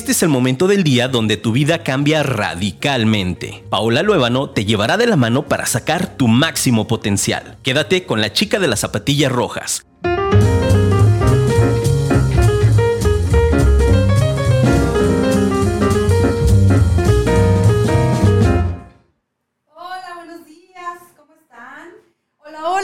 Este es el momento del día donde tu vida cambia radicalmente. Paola Luébano te llevará de la mano para sacar tu máximo potencial. Quédate con la chica de las zapatillas rojas.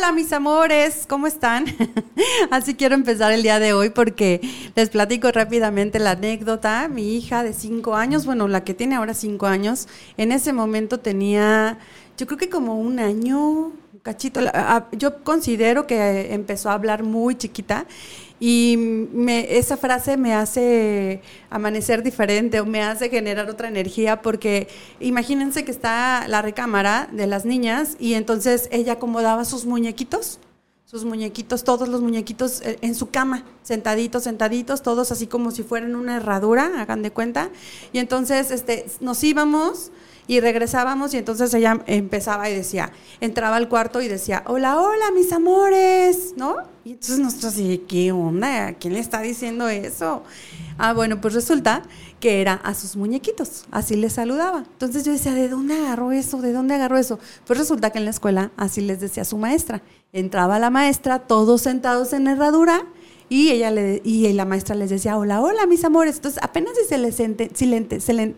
Hola mis amores, ¿cómo están? Así quiero empezar el día de hoy porque les platico rápidamente la anécdota. Mi hija de cinco años, bueno, la que tiene ahora cinco años, en ese momento tenía, yo creo que como un año, cachito. Yo considero que empezó a hablar muy chiquita y me, esa frase me hace amanecer diferente o me hace generar otra energía porque imagínense que está la recámara de las niñas y entonces ella acomodaba sus muñequitos sus muñequitos, todos los muñequitos eh, en su cama, sentaditos, sentaditos, todos así como si fueran una herradura, hagan de cuenta. Y entonces este, nos íbamos y regresábamos y entonces ella empezaba y decía, entraba al cuarto y decía, hola, hola, mis amores, ¿no? Y entonces nosotros así, ¿qué onda? ¿Quién le está diciendo eso? Ah, bueno, pues resulta que era a sus muñequitos, así les saludaba. Entonces yo decía, ¿de dónde agarró eso? ¿De dónde agarró eso? Pues resulta que en la escuela así les decía su maestra. Entraba la maestra, todos sentados en herradura, y ella le, y la maestra les decía, hola, hola, mis amores. Entonces apenas si se les, se le,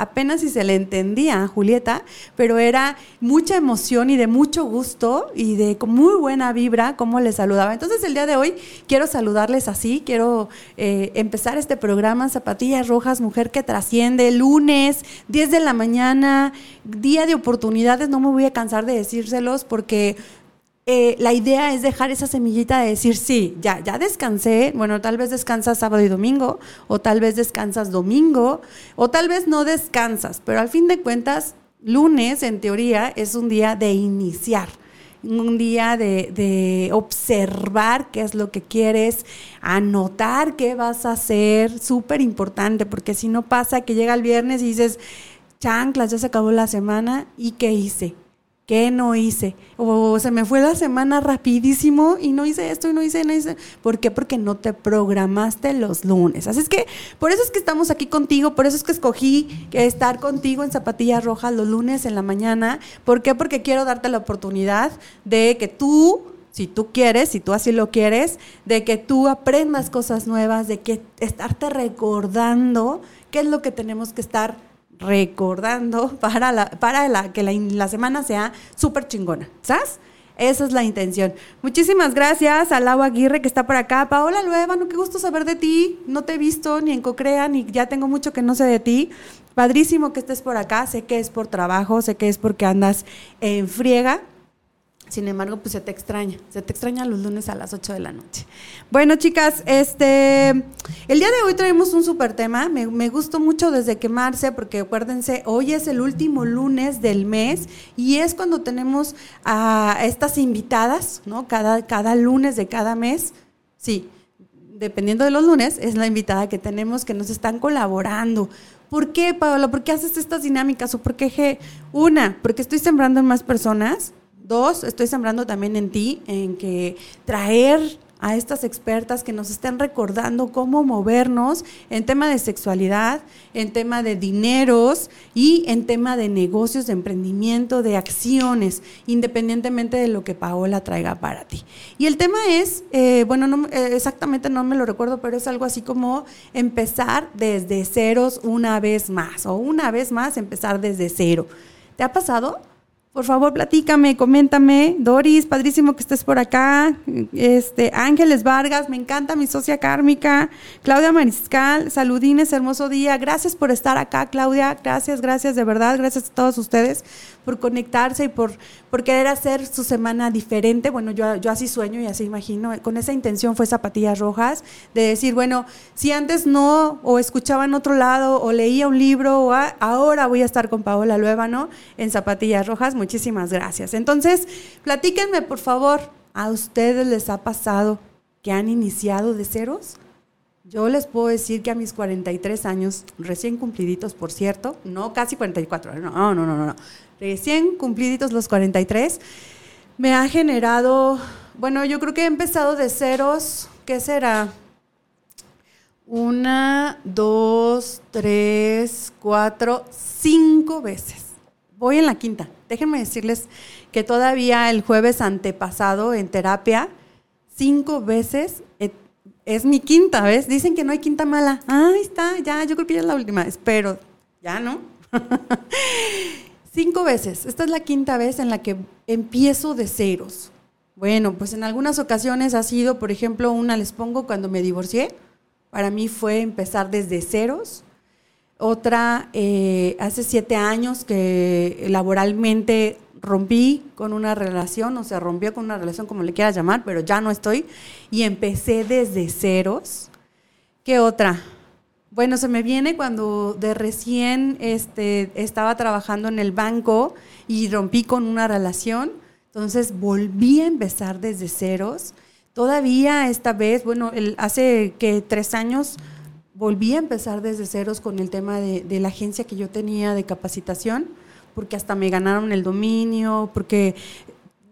apenas si se le entendía a Julieta, pero era mucha emoción y de mucho gusto y de muy buena vibra cómo le saludaba. Entonces el día de hoy quiero saludarles así, quiero eh, empezar este programa Zapatillas Rojas, Mujer que Trasciende, lunes, 10 de la mañana, día de oportunidades, no me voy a cansar de decírselos porque eh, la idea es dejar esa semillita de decir, sí, ya, ya descansé, bueno, tal vez descansas sábado y domingo, o tal vez descansas domingo, o tal vez no descansas, pero al fin de cuentas, lunes, en teoría, es un día de iniciar un día de, observar qué es lo que quieres, anotar qué vas a hacer, súper importante, porque si no pasa que llega el viernes y dices, chanclas, ya se acabó la semana, ¿y qué hice? ¿Qué no hice? O se me fue la semana rapidísimo y no hice esto y no hice, no hice. ¿Por qué? Porque no te programaste los lunes. Así es que por eso es que estamos aquí contigo, por eso es que escogí estar contigo en Zapatillas Rojas los lunes en la mañana. ¿Por qué? Porque quiero darte la oportunidad de que tú si tú quieres, si tú así lo quieres, de que tú aprendas cosas nuevas, de que estarte recordando qué es lo que tenemos que estar recordando para, la, para la, que la, semana sea súper chingona, ¿sabes? Esa es la intención. Muchísimas gracias a Lau Aguirre que está por acá. Paola no qué gusto saber de ti. No te he visto ni en Cocrea, ni ya tengo mucho que no sé de ti. Padrísimo que estés por acá. Sé que es por trabajo, sé que es porque andas en friega. Sin embargo, pues se te extraña, se te extraña los lunes a las 8 de la noche. Bueno, chicas, este, el día de hoy traemos un súper tema. Me, me, gustó mucho desde quemarse, porque acuérdense, hoy es el último lunes del mes y es cuando tenemos a estas invitadas, ¿no? Cada, cada lunes de cada mes. Sí, dependiendo de los lunes, es la invitada que tenemos que nos están colaborando. ¿Por qué, Paola? ¿Por qué haces estas dinámicas? ¿O por qué? Una, porque estoy sembrando en más personas Dos, estoy sembrando también en ti, en que traer a estas expertas que nos estén recordando cómo movernos en tema de sexualidad, en tema de dineros y en tema de negocios, de emprendimiento, de acciones, independientemente de lo que Paola traiga para ti. Y el tema es, eh, bueno, no, eh, exactamente no me lo recuerdo, pero es algo así como empezar desde ceros una vez más o una vez más empezar desde cero. ¿Te ha pasado? Por favor, platícame, coméntame. Doris, padrísimo que estés por acá. Este, Ángeles Vargas, me encanta mi socia kármica. Claudia Mariscal, saludines, hermoso día. Gracias por estar acá, Claudia. Gracias, gracias, de verdad. Gracias a todos ustedes por conectarse y por, querer hacer su semana diferente. Bueno, yo, yo así sueño y así imagino. Con esa intención fue Zapatillas Rojas, de decir, bueno, si antes no, o escuchaba en otro lado, o leía un libro, o ahora voy a estar con Paola Luébano en Zapatillas Rojas. Muchísimas gracias. Entonces, platíquenme, por favor, ¿a ustedes les ha pasado que han iniciado de ceros? Yo les puedo decir que a mis 43 años, recién cumpliditos, por cierto, no casi 44, no, no, no, no, recién cumpliditos los 43, me ha generado, bueno, yo creo que he empezado de ceros, ¿qué será? Una, dos, tres, cuatro, cinco veces. Voy en la quinta. Déjenme decirles que todavía el jueves antepasado en terapia, cinco veces eh, es mi quinta, ¿ves? Dicen que no hay quinta mala. Ahí está, ya, yo creo que ya es la última. Espero, ya no. cinco veces. Esta es la quinta vez en la que empiezo de ceros. Bueno, pues en algunas ocasiones ha sido, por ejemplo, una les pongo cuando me divorcié para mí fue empezar desde ceros. Otra, eh, hace siete años que laboralmente rompí con una relación, o sea, rompió con una relación como le quieras llamar, pero ya no estoy, y empecé desde ceros. ¿Qué otra? Bueno, se me viene cuando de recién este, estaba trabajando en el banco y rompí con una relación, entonces volví a empezar desde ceros. Todavía esta vez, bueno, el, hace que tres años volví a empezar desde ceros con el tema de, la agencia que yo tenía de capacitación, porque hasta me ganaron el dominio, porque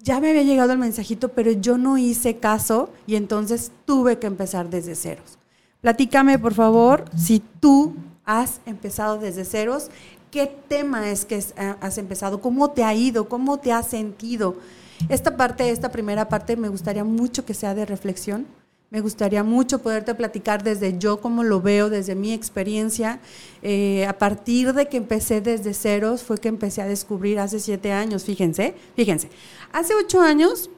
ya me había llegado el mensajito, pero yo no hice caso y entonces tuve que empezar desde ceros. Platícame, por favor, si tú has empezado desde ceros, ¿qué tema es que has empezado? ¿Cómo te ha ido? ¿Cómo te has sentido? Esta parte, esta primera parte, me gustaría mucho que sea de reflexión. Me gustaría mucho poderte platicar desde yo como lo veo, desde mi experiencia. Eh, a partir de que empecé desde ceros, fue que empecé a descubrir hace siete años, fíjense, fíjense. Hace ocho años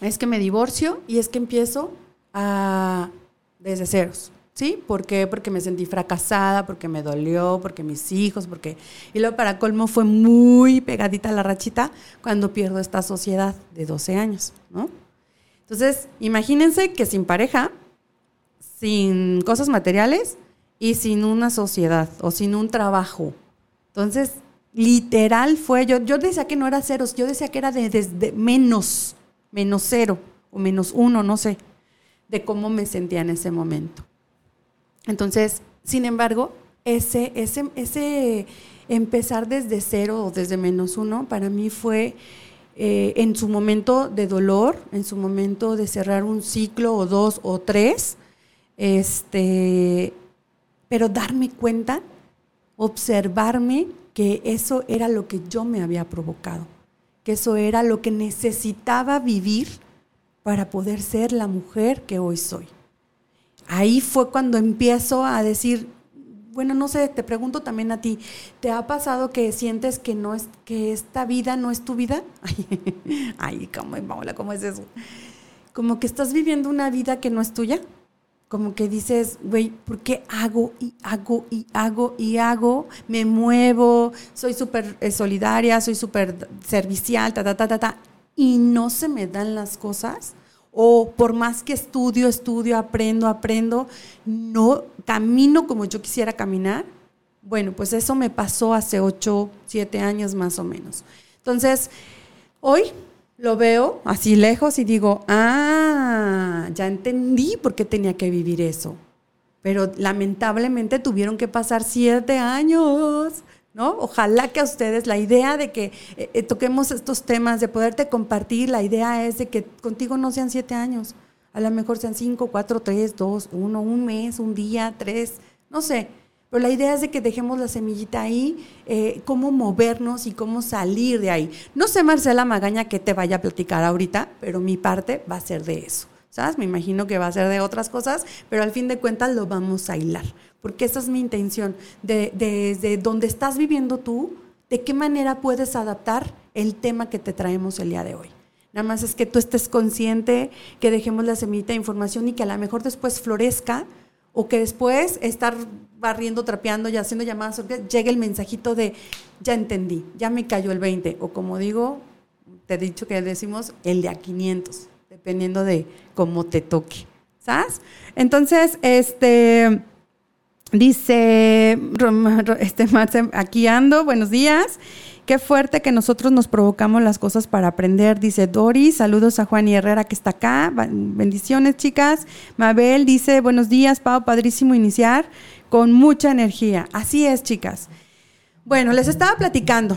es que me divorcio y es que empiezo a, desde ceros. ¿Sí? ¿Por qué? Porque me sentí fracasada, porque me dolió, porque mis hijos, porque... Y luego para colmo fue muy pegadita la rachita cuando pierdo esta sociedad de 12 años, ¿no? Entonces, imagínense que sin pareja, sin cosas materiales y sin una sociedad o sin un trabajo. Entonces, literal fue, yo, yo decía que no era ceros, yo decía que era desde menos, menos cero o menos uno, no sé, de cómo me sentía en ese momento. Entonces, sin embargo, ese, ese, ese empezar desde cero o desde menos uno para mí fue eh, en su momento de dolor, en su momento de cerrar un ciclo o dos o tres, este, pero darme cuenta, observarme que eso era lo que yo me había provocado, que eso era lo que necesitaba vivir para poder ser la mujer que hoy soy. Ahí fue cuando empiezo a decir, bueno, no sé, te pregunto también a ti, ¿te ha pasado que sientes que no es que esta vida no es tu vida? Ay, cómo, ¿cómo es eso? Como que estás viviendo una vida que no es tuya. Como que dices, güey, ¿por qué hago y hago y hago y hago? Me muevo, soy súper eh, solidaria, soy súper servicial, ta, ta, ta, ta, ta, y no se me dan las cosas o por más que estudio, estudio, aprendo, aprendo, no camino como yo quisiera caminar. Bueno, pues eso me pasó hace 8, 7 años más o menos. Entonces, hoy lo veo así lejos y digo, ah, ya entendí por qué tenía que vivir eso. Pero lamentablemente tuvieron que pasar siete años ¿no? Ojalá que a ustedes la idea de que eh, eh, toquemos estos temas, de poderte compartir, la idea es de que contigo no sean siete años, a lo mejor sean cinco, cuatro, tres, dos, uno, un mes, un día, tres, no sé. Pero la idea es de que dejemos la semillita ahí, eh, cómo movernos y cómo salir de ahí. No sé, Marcela Magaña, que te vaya a platicar ahorita, pero mi parte va a ser de eso. ¿Sabes? Me imagino que va a ser de otras cosas, pero al fin de cuentas lo vamos a hilar porque esa es mi intención, de, desde donde estás viviendo tú, de qué manera puedes adaptar el tema que te traemos el día de hoy. Nada más es que tú estés consciente, que dejemos la semillita de información y que a lo mejor después florezca o que después estar barriendo, trapeando y haciendo llamadas, llegue el mensajito de ya entendí, ya me cayó el 20 o como digo, te he dicho que decimos el de a 500, dependiendo de cómo te toque. ¿Sabes? Entonces, este Dice este aquí ando, buenos días. Qué fuerte que nosotros nos provocamos las cosas para aprender, dice Dori. Saludos a Juan y Herrera que está acá. Bendiciones, chicas. Mabel dice, buenos días, Pau, padrísimo iniciar con mucha energía. Así es, chicas. Bueno, les estaba platicando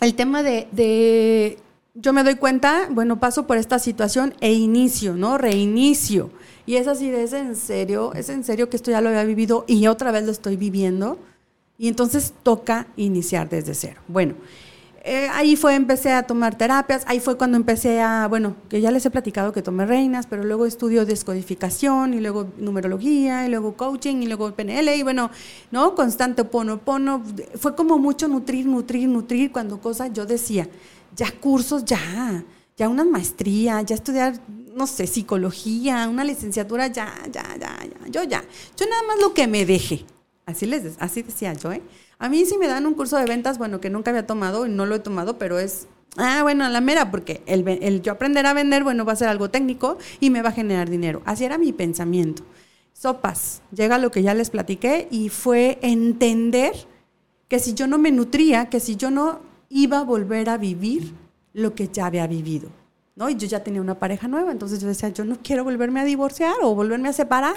el tema de, yo me doy cuenta, bueno, paso por esta situación e inicio, ¿no? Reinicio. Y es así de, es en serio, es en serio que esto ya lo había vivido y otra vez lo estoy viviendo. Y entonces toca iniciar desde cero. Bueno, eh, ahí fue, empecé a tomar terapias, ahí fue cuando empecé a, bueno, que ya les he platicado que tomé reinas, pero luego estudio descodificación y luego numerología y luego coaching y luego PNL y bueno, ¿no? Constante pono, pono. Fue como mucho nutrir, nutrir, nutrir cuando cosas yo decía, ya cursos, ya, ya una maestría, ya estudiar, no sé, psicología, una licenciatura, ya, ya, ya, ya, yo ya. Yo nada más lo que me deje. Así, les, así decía yo, ¿eh? A mí sí me dan un curso de ventas, bueno, que nunca había tomado y no lo he tomado, pero es, ah, bueno, a la mera, porque el, el yo aprender a vender, bueno, va a ser algo técnico y me va a generar dinero. Así era mi pensamiento. Sopas, llega lo que ya les platiqué y fue entender que si yo no me nutría, que si yo no iba a volver a vivir lo que ya había vivido. ¿no? Y yo ya tenía una pareja nueva, entonces yo decía, yo no quiero volverme a divorciar o volverme a separar.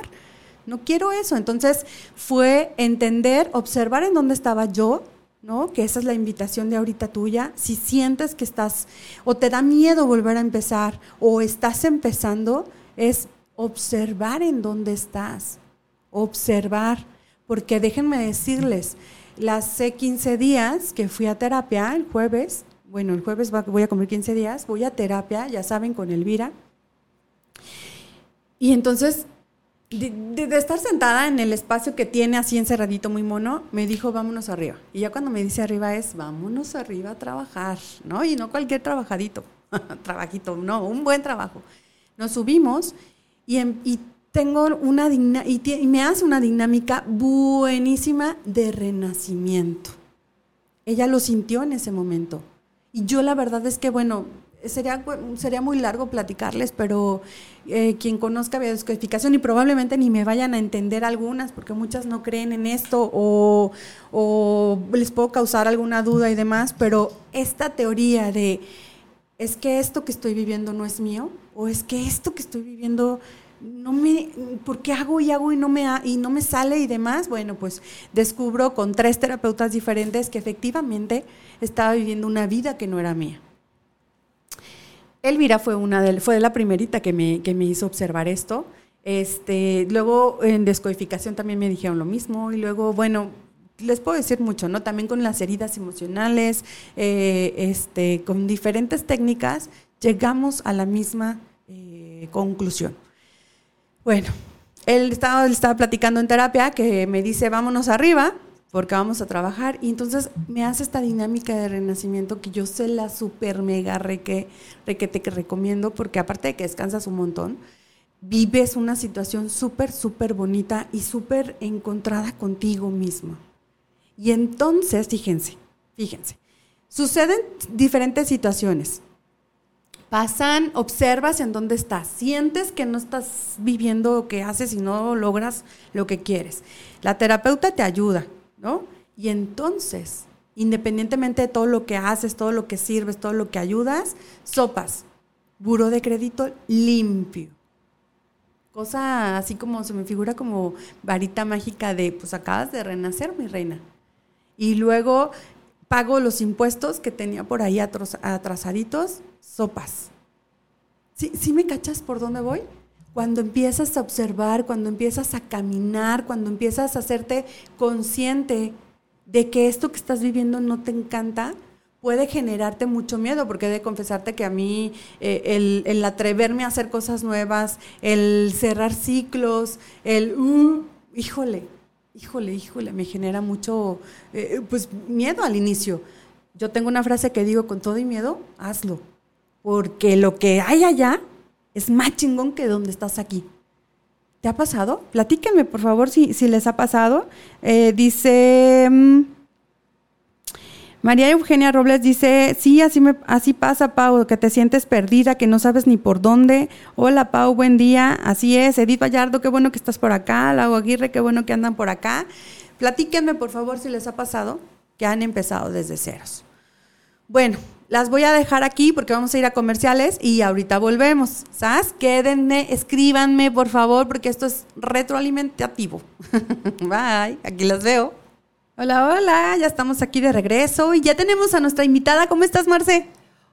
No quiero eso. Entonces fue entender, observar en dónde estaba yo, ¿no? Que esa es la invitación de ahorita tuya. Si sientes que estás o te da miedo volver a empezar o estás empezando, es observar en dónde estás. Observar. Porque déjenme decirles, las 15 días que fui a terapia el jueves, bueno, el jueves voy a comer 15 días, voy a terapia, ya saben, con Elvira. Y entonces de, estar sentada en el espacio que tiene así encerradito muy mono, me dijo, vámonos arriba. Y ya cuando me dice arriba es, vámonos arriba a trabajar, ¿no? Y no cualquier trabajadito, trabajito, no, un buen trabajo. Nos subimos y, y tengo una y, y me hace una dinámica buenísima de renacimiento. Ella lo sintió en ese momento. Y yo la verdad es que, bueno, sería, sería muy largo platicarles, pero eh, quien conozca biodescodificación y probablemente ni me vayan a entender algunas, porque muchas no creen en esto o, o les puedo causar alguna duda y demás, pero esta teoría de es que esto que estoy viviendo no es mío, o es que esto que estoy viviendo no me, ¿por qué hago y hago y no me y no me sale y demás? Bueno, pues descubro con tres terapeutas diferentes que efectivamente estaba viviendo una vida que no era mía. Elvira fue una de, fue la primerita que me, que me hizo observar esto. Este, luego en descodificación también me dijeron lo mismo y luego, bueno, les puedo decir mucho, ¿no? También con las heridas emocionales, eh, este, con diferentes técnicas, llegamos a la misma eh, conclusión. Bueno, él estaba, platicando en terapia que me dice, vámonos arriba, porque vamos a trabajar. Y entonces me hace esta dinámica de renacimiento que yo sé la super mega reque, requete que recomiendo, porque aparte de que descansas un montón, vives una situación súper, súper bonita y súper encontrada contigo mismo. Y entonces, fíjense, fíjense, suceden diferentes situaciones. Pasan, observas en dónde estás, sientes que no estás viviendo lo que haces y no logras lo que quieres. La terapeuta te ayuda, ¿no? Y entonces, independientemente de todo lo que haces, todo lo que sirves, todo lo que ayudas, sopas, buro de crédito limpio. Cosa así como se me figura como varita mágica de, pues acabas de renacer, mi reina. Y luego pago los impuestos que tenía por ahí atrasaditos, sopas. ¿Sí, ¿Sí me cachas por dónde voy? Cuando empiezas a observar, cuando empiezas a caminar, cuando empiezas a hacerte consciente de que esto que estás viviendo no te encanta, puede generarte mucho miedo, porque he de confesarte que a mí eh, el, atreverme a hacer cosas nuevas, el cerrar ciclos, el, uh, híjole, híjole, híjole, me genera mucho, eh, pues, miedo al inicio. Yo tengo una frase que digo, con todo y miedo, hazlo, porque lo que hay allá es más chingón que donde estás aquí. ¿Te ha pasado? Platíquenme, por favor, si, si les ha pasado. Eh, dice... Mm, María Eugenia Robles dice, sí, así, me, así pasa, Pau, que te sientes perdida, que no sabes ni por dónde. Hola, Pau, buen día. Así es, Edith Vallardo, qué bueno que estás por acá. Lago Aguirre, qué bueno que andan por acá. Platíquenme, por favor, si les ha pasado que han empezado desde ceros. Bueno, las voy a dejar aquí porque vamos a ir a comerciales y ahorita volvemos. ¿Sabes? Quédenme, escríbanme, por favor, porque esto es retroalimentativo. Bye, aquí las veo. Hola, hola, ya estamos aquí de regreso y ya tenemos a nuestra invitada. ¿Cómo estás, Marce?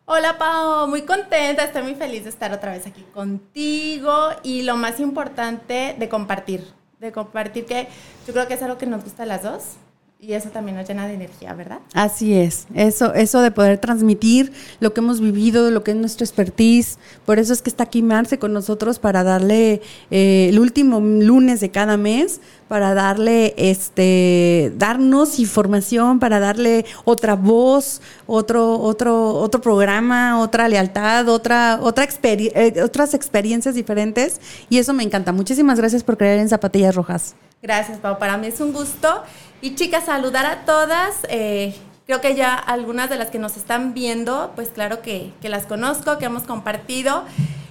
Hola Pau, muy contenta, estoy muy feliz de estar otra vez aquí contigo y lo más importante de compartir, de compartir que yo creo que es algo que nos gusta a las dos y eso también nos llena de energía, ¿verdad? Así es, eso, eso de poder transmitir lo que hemos vivido, lo que es nuestro expertise. Por eso es que está aquí Marce con nosotros para darle eh, el último lunes de cada mes, para darle, este, darnos información, para darle otra voz, otro, otro, otro programa, otra lealtad, otra, otra eh, otras experiencias diferentes. Y eso me encanta. Muchísimas gracias por creer en Zapatillas Rojas. Gracias, Pau. Para mí es un gusto. Y chicas, saludar a todas. Eh, creo que ya algunas de las que nos están viendo, pues claro que, las conozco, que hemos compartido.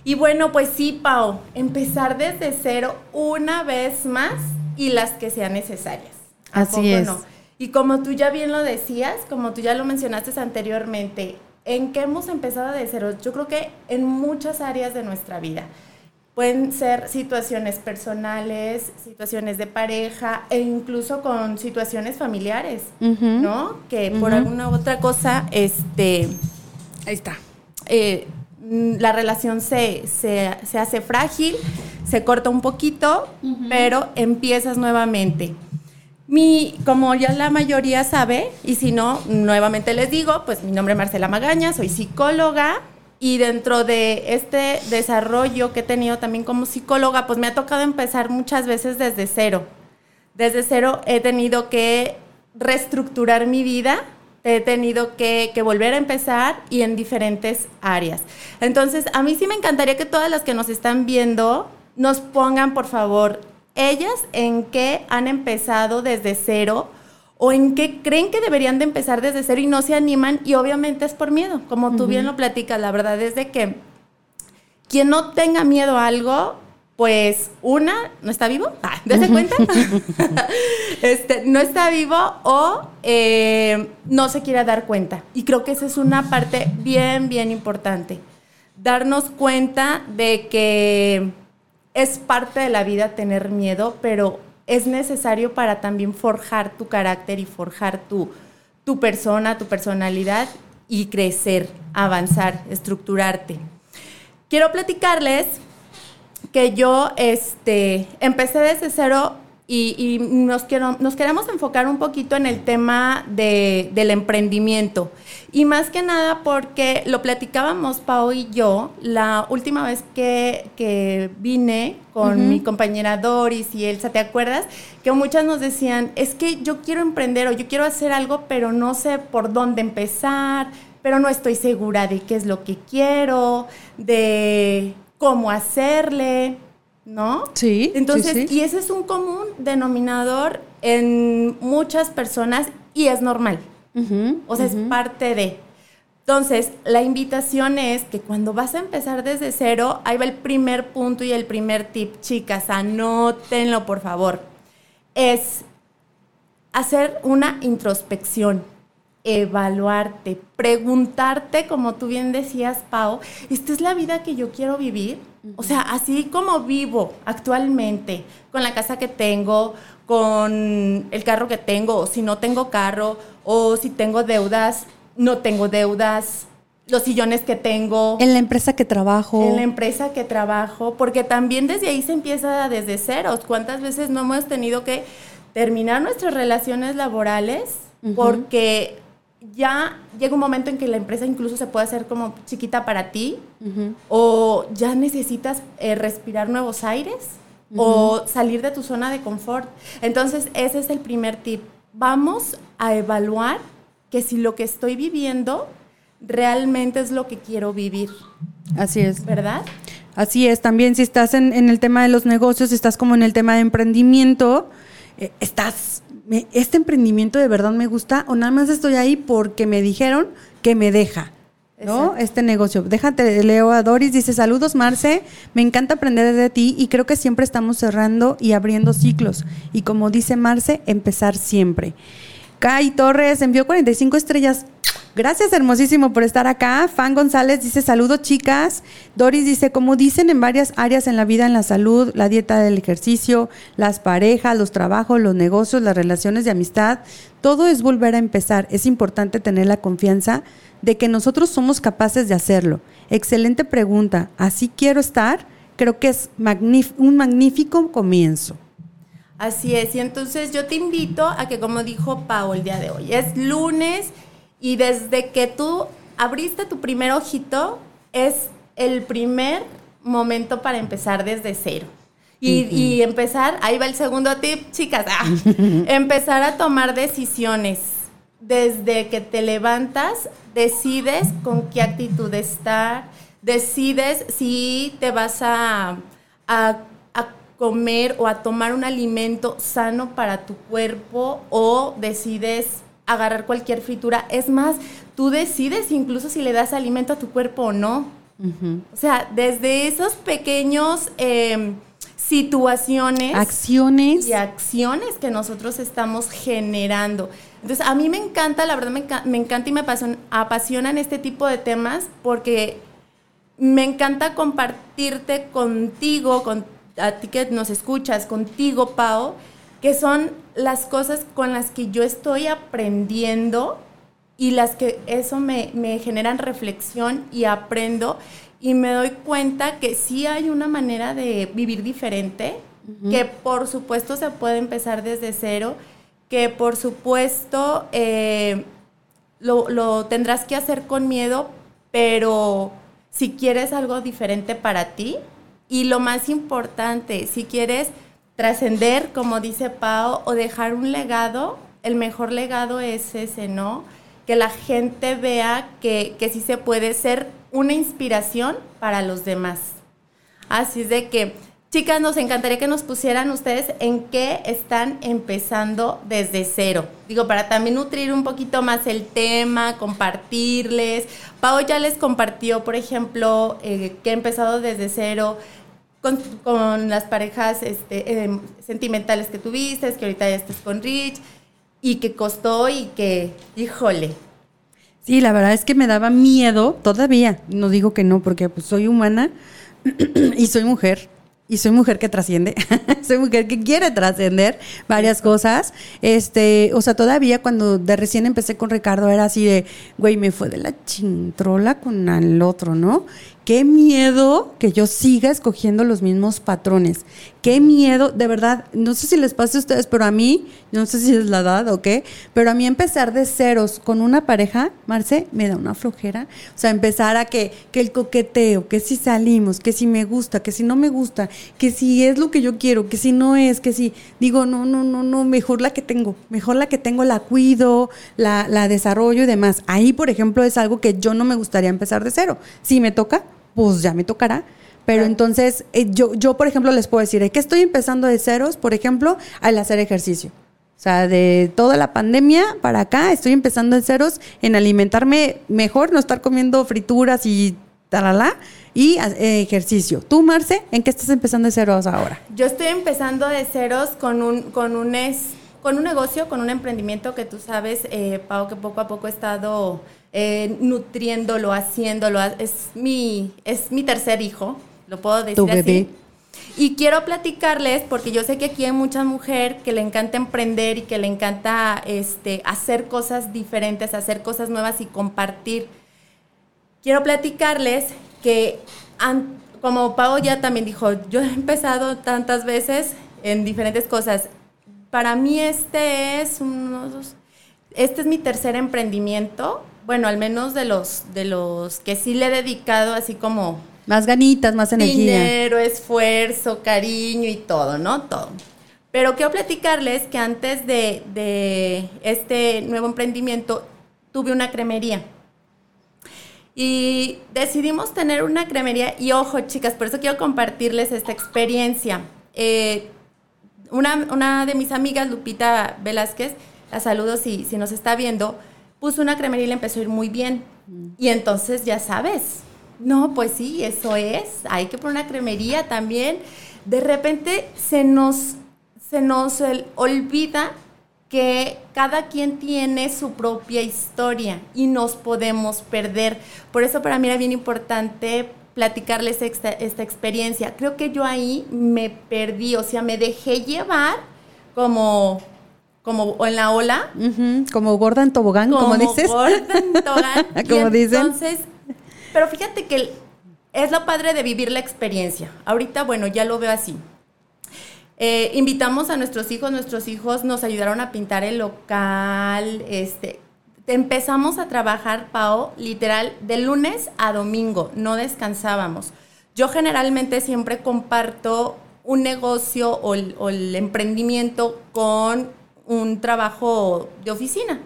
Y bueno, pues sí, Pau, empezar desde cero una vez más y las que sean necesarias. Así es. Y como tú ya bien lo decías, como tú ya lo mencionaste anteriormente, ¿en qué hemos empezado de cero? Yo creo que en muchas áreas de nuestra vida. Pueden ser situaciones personales, situaciones de pareja e incluso con situaciones familiares, ¿no? Que por alguna otra cosa, este, ahí está, eh, la relación se, hace frágil, se corta un poquito, pero empiezas nuevamente. Mi, como ya la mayoría sabe, y si no, nuevamente les digo, pues mi nombre es Marcela Magaña, soy psicóloga, y dentro de este desarrollo que he tenido también como psicóloga, pues me ha tocado empezar muchas veces desde cero. Desde cero he tenido que reestructurar mi vida, he tenido que, volver a empezar y en diferentes áreas. Entonces, a mí sí me encantaría que todas las que nos están viendo nos pongan, por favor, ellas en qué han empezado desde cero o en qué creen que deberían de empezar desde cero y no se animan y obviamente es por miedo, como tú bien lo platicas, la verdad es de que quien no tenga miedo a algo, pues una, no está vivo, ah, cuenta? este, no está vivo o eh, no se quiere dar cuenta. Y creo que esa es una parte bien, bien importante. Darnos cuenta de que es parte de la vida tener miedo, pero es necesario para también forjar tu carácter y forjar tu, tu persona, tu personalidad y crecer, avanzar, estructurarte. Quiero platicarles que yo este, empecé desde cero y, nos, quiero, nos queremos enfocar un poquito en el tema del emprendimiento. Y más que nada porque lo platicábamos Pau y yo la última vez que, vine con mi compañera Doris y Elsa, ¿te acuerdas? Que muchas nos decían, es que yo quiero emprender o yo quiero hacer algo, pero no sé por dónde empezar, pero no estoy segura de qué es lo que quiero, de cómo hacerle. ¿No? Sí. Entonces, y ese es un común denominador en muchas personas y es normal. o sea, es parte de. Entonces, la invitación es que cuando vas a empezar desde cero, ahí va el primer punto y el primer tip, chicas, anótenlo por favor. Es hacer una introspección, evaluarte, preguntarte, como tú bien decías, Pau, ¿esta es la vida que yo quiero vivir? O sea, así como vivo actualmente, con la casa que tengo, con el carro que tengo, o si no tengo carro, o si tengo deudas, no tengo deudas, los sillones que tengo. En la empresa que trabajo. En la empresa que trabajo, porque también desde ahí se empieza desde ceros. ¿Cuántas veces no hemos tenido que terminar nuestras relaciones laborales porque ya llega un momento en que la empresa incluso se puede hacer como chiquita para ti o ya necesitas eh, respirar nuevos aires o salir de tu zona de confort. Entonces, ese es el primer tip. Vamos a evaluar que si lo que estoy viviendo realmente es lo que quiero vivir. Así es. ¿Verdad? Así es. También si estás en, el tema de los negocios, estás como en el tema de emprendimiento, eh, estás este emprendimiento de verdad me gusta o nada más estoy ahí porque me dijeron que me deja. ¿no? Este negocio. Déjate, leo a Doris, dice, saludos Marce, me encanta aprender de ti y creo que siempre estamos cerrando y abriendo ciclos. Y como dice Marce, empezar siempre. Kai Torres envió 45 estrellas. Gracias, hermosísimo, por estar acá. Fan González dice, saludos chicas. Doris dice, como dicen en varias áreas en la vida, en la salud, la dieta del ejercicio, las parejas, los trabajos, los negocios, las relaciones de amistad, todo es volver a empezar. Es importante tener la confianza de que nosotros somos capaces de hacerlo. Excelente pregunta. Así quiero estar. Creo que es un magnífico comienzo. Así es. Y entonces yo te invito a que, como dijo Pau el día de hoy, es lunes y desde que tú abriste tu primer ojito, es el primer momento para empezar desde cero. Y, empezar, ahí va el segundo tip, chicas, ah, empezar a tomar decisiones. Desde que te levantas, decides con qué actitud estar, decides si te vas a, a, comer o a tomar un alimento sano para tu cuerpo o decides agarrar cualquier fritura. Es más, tú decides incluso si le das alimento a tu cuerpo o no. O sea, desde esos pequeños... Em, situaciones. Acciones. Y acciones que nosotros estamos generando. Entonces, a mí me encanta, la verdad me, encanta y me apasionan este tipo de temas porque me encanta compartirte contigo, con, a ti que nos escuchas, contigo, Pau, que son las cosas con las que yo estoy aprendiendo y las que eso me, me generan reflexión y aprendo. Y me doy cuenta que sí hay una manera de vivir diferente, que por supuesto se puede empezar desde cero, que por supuesto eh, lo, tendrás que hacer con miedo, pero si quieres algo diferente para ti, y lo más importante, si quieres trascender, como dice Pau, o dejar un legado, el mejor legado es ese, ¿no? Que la gente vea que, que sí se puede ser una inspiración para los demás. Así es de que, chicas, nos encantaría que nos pusieran ustedes en qué están empezando desde cero. Digo, para también nutrir un poquito más el tema, compartirles. Pau ya les compartió, por ejemplo, eh, que ha empezado desde cero. Con, las parejas este, em, sentimentales que tuviste, que ahorita ya estás con Rich, y que costó y que, híjole, Sí, la verdad es que me daba miedo todavía. No digo que no, porque pues, soy humana y soy mujer. Y soy mujer que trasciende, soy mujer que quiere trascender varias cosas. Este, o sea, todavía cuando de recién empecé con Ricardo era así de, güey, me fue de la chintrola con el otro, ¿no? Qué miedo que yo siga escogiendo los mismos patrones. Qué miedo, de verdad, no sé si les pasa a ustedes, pero a mí, no sé si es la edad o qué, pero a mí empezar de ceros con una pareja, Marce, me da una flojera. O sea, empezar a que, que el coqueteo, que si salimos, que si me gusta, que si no me gusta, que si es lo que yo quiero, que si no es, que si digo, no, no, no, no, mejor la que tengo, mejor la que tengo la cuido, la, la desarrollo y demás. Ahí, por ejemplo, es algo que yo no me gustaría empezar de cero. Si me toca, pues ya me tocará. Pero entonces, eh, yo, yo, por ejemplo, les puedo decir, que estoy empezando de ceros, por ejemplo, al hacer ejercicio. O sea, de toda la pandemia para acá, estoy empezando de ceros en alimentarme mejor, no estar comiendo frituras y talala, y eh, ejercicio. Tú, Marce, ¿en qué estás empezando de ceros ahora? Yo estoy empezando de ceros con un, con un, con un negocio, con un emprendimiento que tú sabes, eh, Pau, que poco a poco he estado eh, nutriéndolo, haciéndolo. Es mi, es mi tercer hijo, lo puedo decir así. Y quiero platicarles, porque yo sé que aquí hay mucha mujer que le encanta emprender y que le encanta este, hacer cosas diferentes, hacer cosas nuevas y compartir. Quiero platicarles que, como Pau ya también dijo, yo he empezado tantas veces en diferentes cosas. Para mí este es unos, este es mi tercer emprendimiento bueno, al menos de los, de los que sí le he dedicado así como... Más ganitas, más energía. Dinero, esfuerzo, cariño y todo, ¿no? Todo. Pero quiero platicarles que antes de, de este nuevo emprendimiento tuve una cremería. Y decidimos tener una cremería. Y ojo, chicas, por eso quiero compartirles esta experiencia. Eh, una, una, de mis amigas, Lupita Velázquez, la saludo si, si nos está viendo, puso una cremería y le empezó a ir muy bien. Y entonces ya sabes, no, pues sí, eso es, hay que poner una cremería también. De repente se nos, se nos olvida que cada quien tiene su propia historia y nos podemos perder. Por eso para mí era bien importante platicarles esta, esta experiencia. Creo que yo ahí me perdí, o sea, me dejé llevar como como en la ola. Como gorda en tobogán, como, dices. gorda en tobogán. Como dicen. Entonces, pero fíjate que es lo padre de vivir la experiencia. Ahorita, bueno, ya lo veo así. Eh, invitamos a nuestros hijos, nuestros hijos nos ayudaron a pintar el local, este, empezamos a trabajar, Pao, literal, de lunes a domingo, no descansábamos. Yo generalmente siempre comparto un negocio o el, o el emprendimiento con un trabajo de oficina.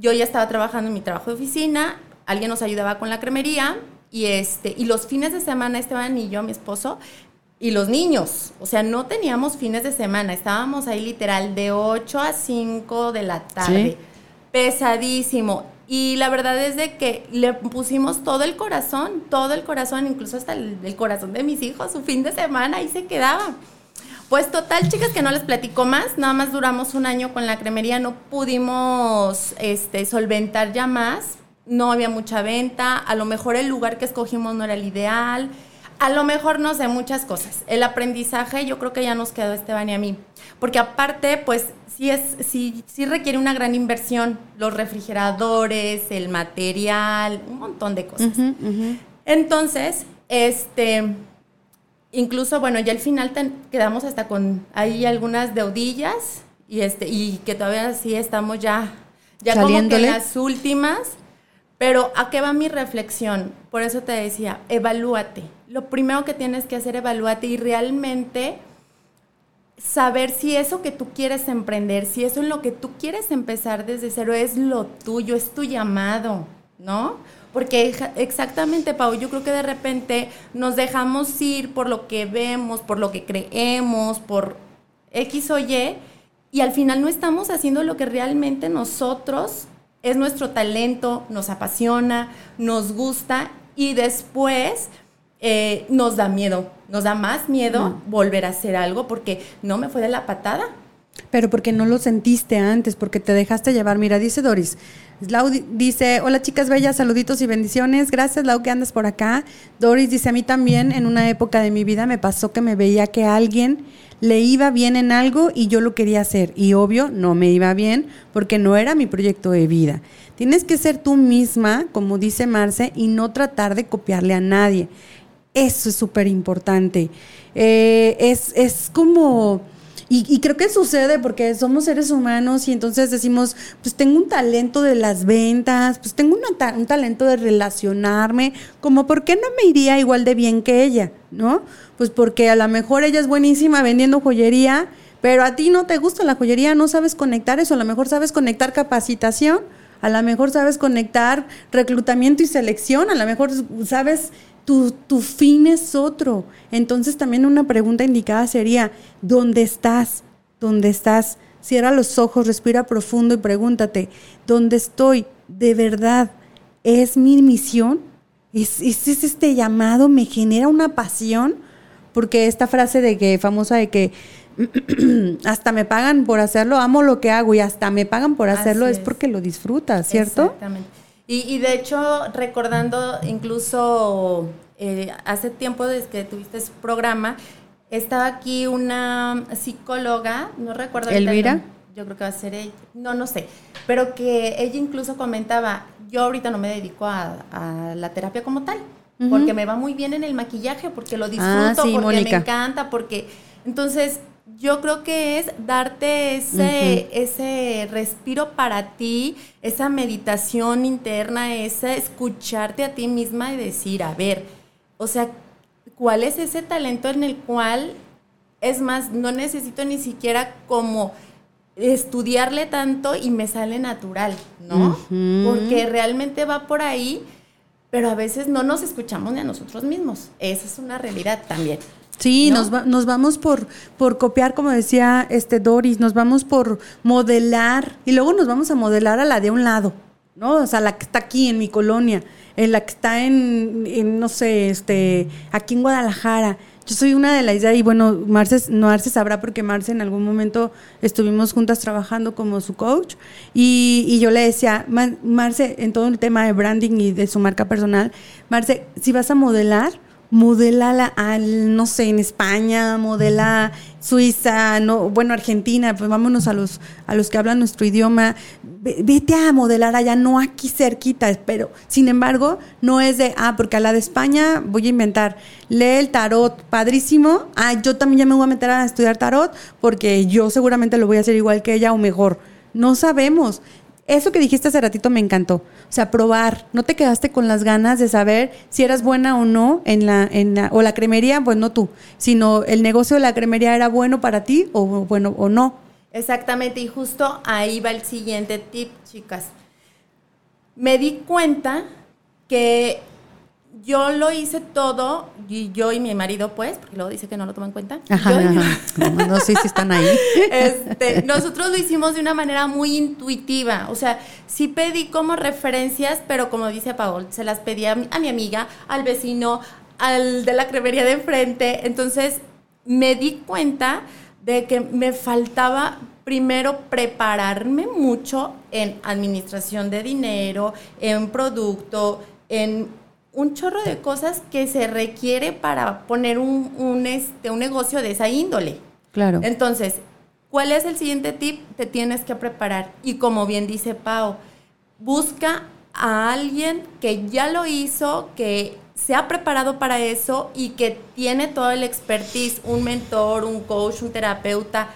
Yo ya estaba trabajando en mi trabajo de oficina, alguien nos ayudaba con la cremería y este y los fines de semana Esteban y yo, mi esposo, y los niños, o sea, no teníamos fines de semana, estábamos ahí literal de 8 a 5 de la tarde. Sí. Pesadísimo. Y la verdad es de que le pusimos todo el corazón, todo el corazón, incluso hasta el, el corazón de mis hijos, su fin de semana ahí se quedaba. Pues total, chicas, que no les platico más, nada más duramos un año con la cremería, no pudimos este, solventar ya más, no había mucha venta, a lo mejor el lugar que escogimos no era el ideal, a lo mejor no sé, muchas cosas. El aprendizaje yo creo que ya nos quedó Esteban y a mí, porque aparte, pues sí, es, sí, sí requiere una gran inversión, los refrigeradores, el material, un montón de cosas. Entonces, este, incluso, bueno, ya al final ten- quedamos hasta con ahí algunas deudillas y este, y que todavía sí estamos ya, ya como que en las últimas. Pero ¿a qué va mi reflexión? Por eso te decía, evalúate. Lo primero que tienes que hacer, evalúate y realmente saber si eso que tú quieres emprender, si eso en lo que tú quieres empezar desde cero es lo tuyo, es tu llamado, ¿no? Porque exactamente, Pau, yo creo que de repente nos dejamos ir por lo que vemos, por lo que creemos, por X o Y, y al final no estamos haciendo lo que realmente nosotros es nuestro talento, nos apasiona, nos gusta y después eh, nos da miedo, nos da más miedo volver a hacer algo porque no me fue de la patada. Pero porque no lo sentiste antes, porque te dejaste llevar. Mira, dice Doris. Lau di- dice, hola chicas bellas, saluditos y bendiciones. Gracias, Lau, que andas por acá. Doris dice, a mí también en una época de mi vida me pasó que me veía que alguien le iba bien en algo y yo lo quería hacer. Y obvio, no me iba bien porque no era mi proyecto de vida. Tienes que ser tú misma, como dice Marce, y no tratar de copiarle a nadie. Eso es súper importante. Eh, es, es como... Y, creo que sucede porque somos seres humanos y entonces decimos, pues tengo un talento de las ventas, pues tengo una un talento de relacionarme, como por qué no me iría igual de bien que ella, ¿no? Pues porque a lo mejor ella es buenísima vendiendo joyería, pero a ti no te gusta la joyería, no sabes conectar eso, a lo mejor sabes conectar capacitación, a lo mejor sabes conectar reclutamiento y selección, a lo mejor sabes tu, tu fin es otro. Entonces también una pregunta indicada sería, ¿dónde estás? ¿Dónde estás? Cierra los ojos, respira profundo y pregúntate, ¿dónde estoy? ¿De verdad es mi misión? ¿Es, es, es este llamado? ¿Me genera una pasión? Porque esta frase de que famosa de que hasta me pagan por hacerlo, amo lo que hago y hasta me pagan por hacerlo es es. porque lo disfrutas, ¿cierto? Exactamente. Y, y de hecho, recordando incluso eh, hace tiempo desde que tuviste su programa, estaba aquí una psicóloga, no recuerdo. el ¿Elvira? Yo creo que va a ser ella, no, no sé, pero que ella incluso comentaba, yo ahorita no me dedico a, a la terapia como tal, porque me va muy bien en el maquillaje, porque lo disfruto, Ah, sí, porque me encanta, porque entonces yo creo que es darte ese, ese respiro para ti, esa meditación interna, esa escucharte a ti misma y decir, a ver, o sea, ¿cuál es ese talento en el cual, es más, no necesito ni siquiera como estudiarle tanto y me sale natural, ¿no? Porque realmente va por ahí, pero a veces no nos escuchamos ni a nosotros mismos. Esa es una realidad también. Sí, ¿no? nos, va- nos vamos por, por copiar, como decía este Doris, nos vamos por modelar y luego nos vamos a modelar a la de un lado, ¿no? O sea, la que está aquí en mi colonia, en la que está en, en, no sé, este, aquí en Guadalajara. Yo soy una de la idea y bueno, Marce, no Marce sabrá porque Marce en algún momento estuvimos juntas trabajando como su coach y, y yo le decía, "Ma- Marce, en todo el tema de branding y de su marca personal, Marce, si vas a modelar, modela al, no sé, en España, modela Suiza, no, bueno, Argentina, pues vámonos a los, a los que hablan nuestro idioma, vete a modelar allá, no aquí cerquita, pero sin embargo, no es de, ah, porque a la de España voy a inventar, lee el tarot, padrísimo, ah, yo también ya me voy a meter a estudiar tarot, porque yo seguramente lo voy a hacer igual que ella o mejor. No sabemos. Eso que dijiste hace ratito me encantó. O sea, probar. No te quedaste con las ganas de saber si eras buena o no en la, en la, o la cremería, pues no tú, sino el negocio de la cremería era bueno para ti o bueno o no. Exactamente, y justo ahí va el siguiente tip, chicas. Me di cuenta que yo lo hice todo, y yo y mi marido, pues, porque luego dice que no lo toma en cuenta. Ajá, No, sé si están ahí. Este, nosotros lo hicimos de una manera muy intuitiva. O sea, sí pedí como referencias, pero como dice Paul, se las pedí a mi, a mi amiga, al vecino, al de la cremería de enfrente. Entonces, me di cuenta de que me faltaba primero prepararme mucho en administración de dinero, en producto, en un chorro de cosas que se requiere para poner un, este, un negocio de esa índole. Claro. Entonces, ¿cuál es el siguiente tip? Te tienes que preparar. Y como bien dice Pau, busca a alguien que ya lo hizo, que se ha preparado para eso y que tiene todo el expertise, un mentor, un coach, un terapeuta,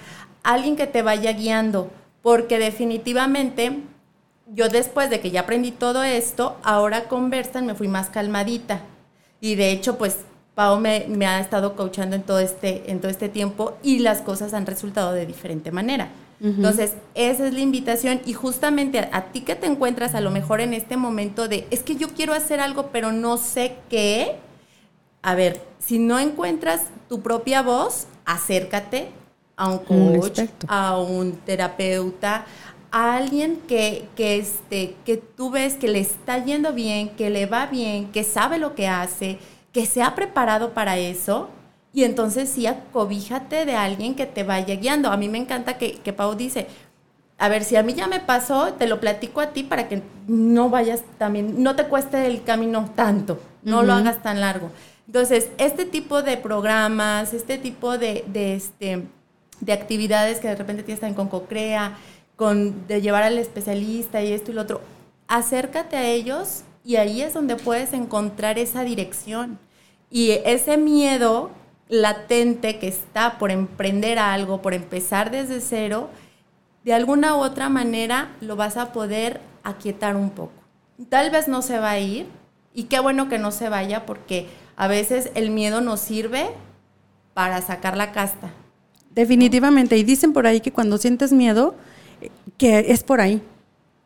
alguien que te vaya guiando, porque definitivamente yo después de que ya aprendí todo esto, ahora con Versan me fui más calmadita. Y de hecho, pues Pau me, ha estado coachando en todo, este, en todo este tiempo y las cosas han resultado de diferente manera. Entonces, esa es la invitación y justamente a, a, ti que te encuentras a lo mejor en este momento de, es que yo quiero hacer algo, pero no sé qué. A ver, si no encuentras tu propia voz, acércate a un coach, a un terapeuta, a alguien que, que, este, que tú ves que le está yendo bien, que le va bien, que sabe lo que hace, que se ha preparado para eso, y entonces sí, acobíjate de alguien que te vaya guiando. A mí me encanta que, que Pau dice, a ver, si a mí ya me pasó, te lo platico a ti para que no vayas también, no te cueste el camino tanto, no lo hagas tan largo. Entonces, este tipo de programas, este tipo de, de, este, de actividades que de repente tienes en Concocrea, de llevar al especialista y esto y lo otro, acércate a ellos y ahí es donde puedes encontrar esa dirección. Y ese miedo latente que está por emprender algo, por empezar desde cero, de alguna u otra manera lo vas a poder aquietar un poco. Tal vez no se va a ir y qué bueno que no se vaya porque a veces el miedo nos sirve para sacar la casta. Definitivamente, y dicen por ahí que cuando sientes miedo, que es por ahí.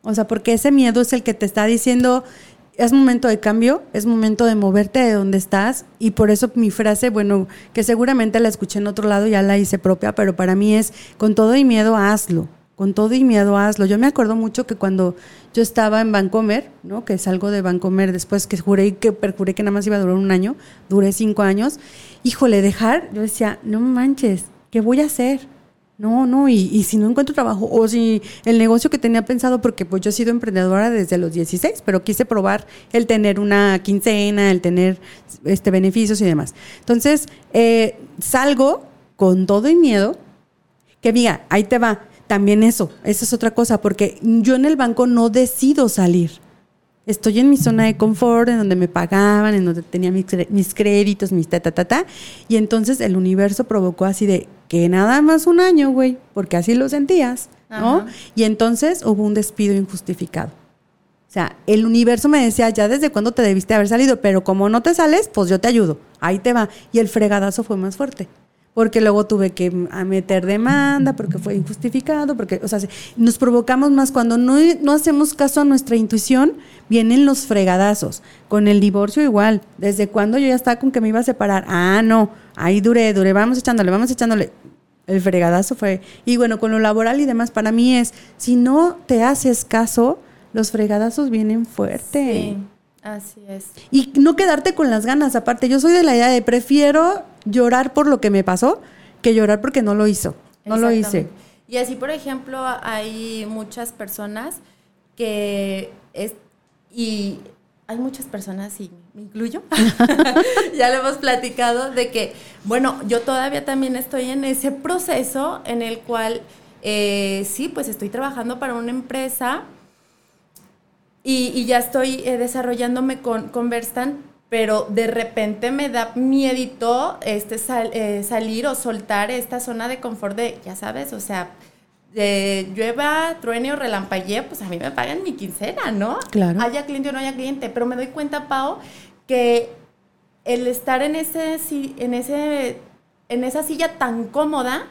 O sea, porque ese miedo es el que te está diciendo, es momento de cambio, es momento de moverte de donde estás. Y por eso mi frase, bueno, que seguramente la escuché en otro lado, ya la hice propia, pero para mí es, con todo y miedo, hazlo. Con todo y miedo, hazlo. Yo me acuerdo mucho que cuando yo estaba en Vancomer, ¿no? Que salgo de Vancomer después que juré que perjuré que nada más iba a durar un año, duré cinco años. Híjole, dejar, yo decía, no manches, ¿qué voy a hacer? No, no, y, si no encuentro trabajo, o si el negocio que tenía pensado, porque pues yo he sido emprendedora desde los 16, pero quise probar el tener una quincena, el tener este beneficios y demás. Entonces, eh, salgo con todo y miedo, que mira, ahí te va, también eso, esa es otra cosa, porque yo en el banco no decido salir. Estoy en mi zona de confort, en donde me pagaban, en donde tenía mis, mis créditos, mis ta, ta, ta, ta. Y entonces el universo provocó así de que nada más un año, güey, porque así lo sentías, ¿no? Y entonces hubo un despido injustificado. O sea, el universo me decía, ya desde cuándo te debiste haber salido, pero como no te sales, pues yo te ayudo. Ahí te va. Y el fregadazo fue más fuerte porque luego tuve que meter demanda, porque fue injustificado, porque, o sea, nos provocamos más cuando no, no hacemos caso a nuestra intuición, vienen los fregadazos. Con el divorcio igual, desde cuando yo ya estaba con que me iba a separar, ah, no, ahí duré, duré, vamos echándole, vamos echándole. El fregadazo fue, y bueno, con lo laboral y demás, para mí es, si no te haces caso, los fregadazos vienen fuerte. Así es. Y no quedarte con las ganas. Aparte, yo soy de la idea de prefiero llorar por lo que me pasó que llorar porque no lo hizo. No lo hice. Y así, por ejemplo, hay muchas personas que es, y hay muchas personas, y me incluyo, ya le hemos platicado de que, bueno, yo todavía también estoy en ese proceso en el cual, eh, sí, pues estoy trabajando para una empresa y, ya estoy eh, desarrollándome con, con Verstan, pero de repente me da miedito este eh, salir o soltar esta zona de confort de, ya sabes, o sea, llueva, truene o relampaguee, pues a mí me pagan mi quincena, ¿no? Claro. Haya cliente o no haya cliente, pero me doy cuenta, Pau, que el estar en ese, en ese, en esa silla tan cómoda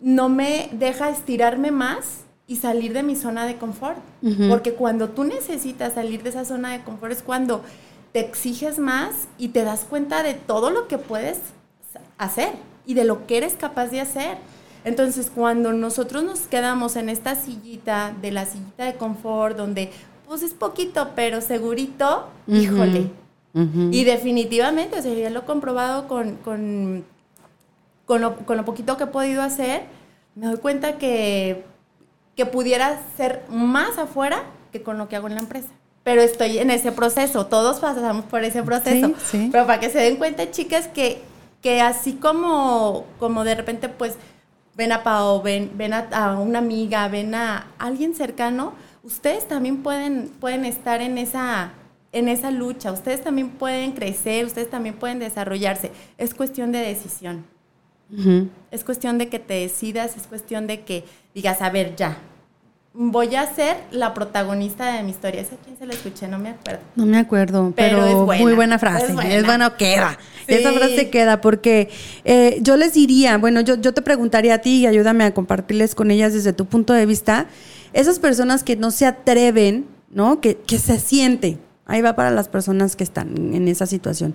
no me deja estirarme más y salir de mi zona de confort. Porque cuando tú necesitas salir de esa zona de confort es cuando te exiges más y te das cuenta de todo lo que puedes hacer y de lo que eres capaz de hacer. Entonces, cuando nosotros nos quedamos en esta sillita, de la sillita de confort, donde pues es poquito, pero segurito, híjole. Y definitivamente, o sea, ya lo he comprobado con, con, con, lo, con lo poquito que he podido hacer, me doy cuenta que que pudiera ser más afuera que con lo que hago en la empresa. Pero estoy en ese proceso, todos pasamos por ese proceso. Pero para que se den cuenta, chicas, que, que así como, como de repente, pues, ven a Pau, ven, ven a, una amiga, ven a alguien cercano, ustedes también pueden, pueden estar en esa, en esa lucha, ustedes también pueden crecer, ustedes también pueden desarrollarse. Es cuestión de decisión. Es cuestión de que te decidas, es cuestión de que digas, a ver, ya, voy a ser la protagonista de mi historia. ¿Esa quién se la escuché? No me acuerdo. No me acuerdo, pero, muy buena frase. Es, bueno, queda. Esa frase queda porque eh, yo les diría, bueno, yo, yo te preguntaría a ti y ayúdame a compartirles con ellas desde tu punto de vista, esas personas que no se atreven, ¿no? Que, que se siente. Ahí va para las personas que están en esa situación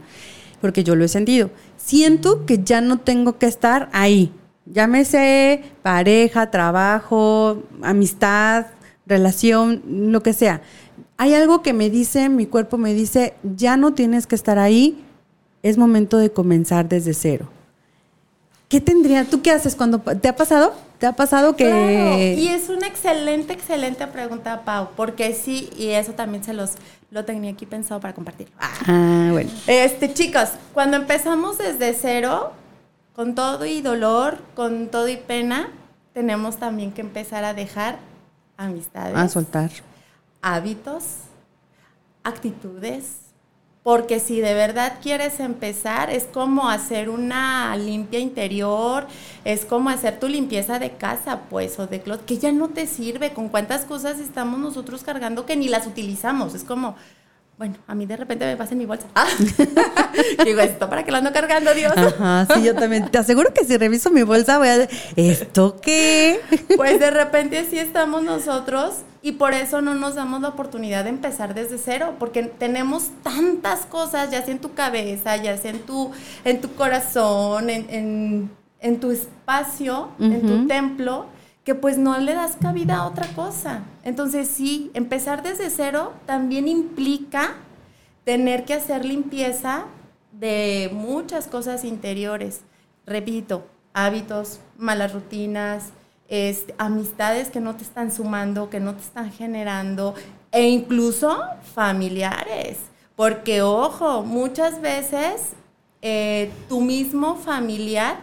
porque yo lo he sentido. Siento que ya no tengo que estar ahí. Llámese pareja, trabajo, amistad, relación, lo que sea. Hay algo que me dice, mi cuerpo me dice, ya no tienes que estar ahí, es momento de comenzar desde cero. ¿Qué tendría? ¿Tú qué haces cuando te ha pasado? ¿Te ha pasado que...? Y es una excelente, excelente pregunta, Pau, porque sí, y eso también se los lo tenía aquí pensado para compartir. Ah, bueno. Este, chicos, cuando empezamos desde cero, con todo y dolor, con todo y pena, tenemos también que empezar a dejar amistades. A soltar. Hábitos, actitudes, porque si de verdad quieres empezar, es como hacer una limpia interior, es como hacer tu limpieza de casa, pues, o de closet, que ya no te sirve. Con cuántas cosas estamos nosotros cargando que ni las utilizamos. Es como, bueno, a mí de repente me pasa en mi bolsa. Ah. Digo, ¿esto para qué lo ando cargando, Dios? Ajá, sí, yo también. Te aseguro que si reviso mi bolsa voy a decir, ¿esto qué? Pues de repente sí estamos nosotros y por eso no nos damos la oportunidad de empezar desde cero, porque tenemos tantas cosas, ya sea en tu cabeza, ya sea en tu, en tu corazón, en, tu espacio, en tu templo, que pues no le das cabida a otra cosa. Entonces sí, empezar desde cero también implica tener que hacer limpieza de muchas cosas interiores. Repito, hábitos, malas rutinas, amistades que no te están sumando, que no te están generando, e incluso familiares. Porque, ojo, muchas veces eh, tu mismo familiar,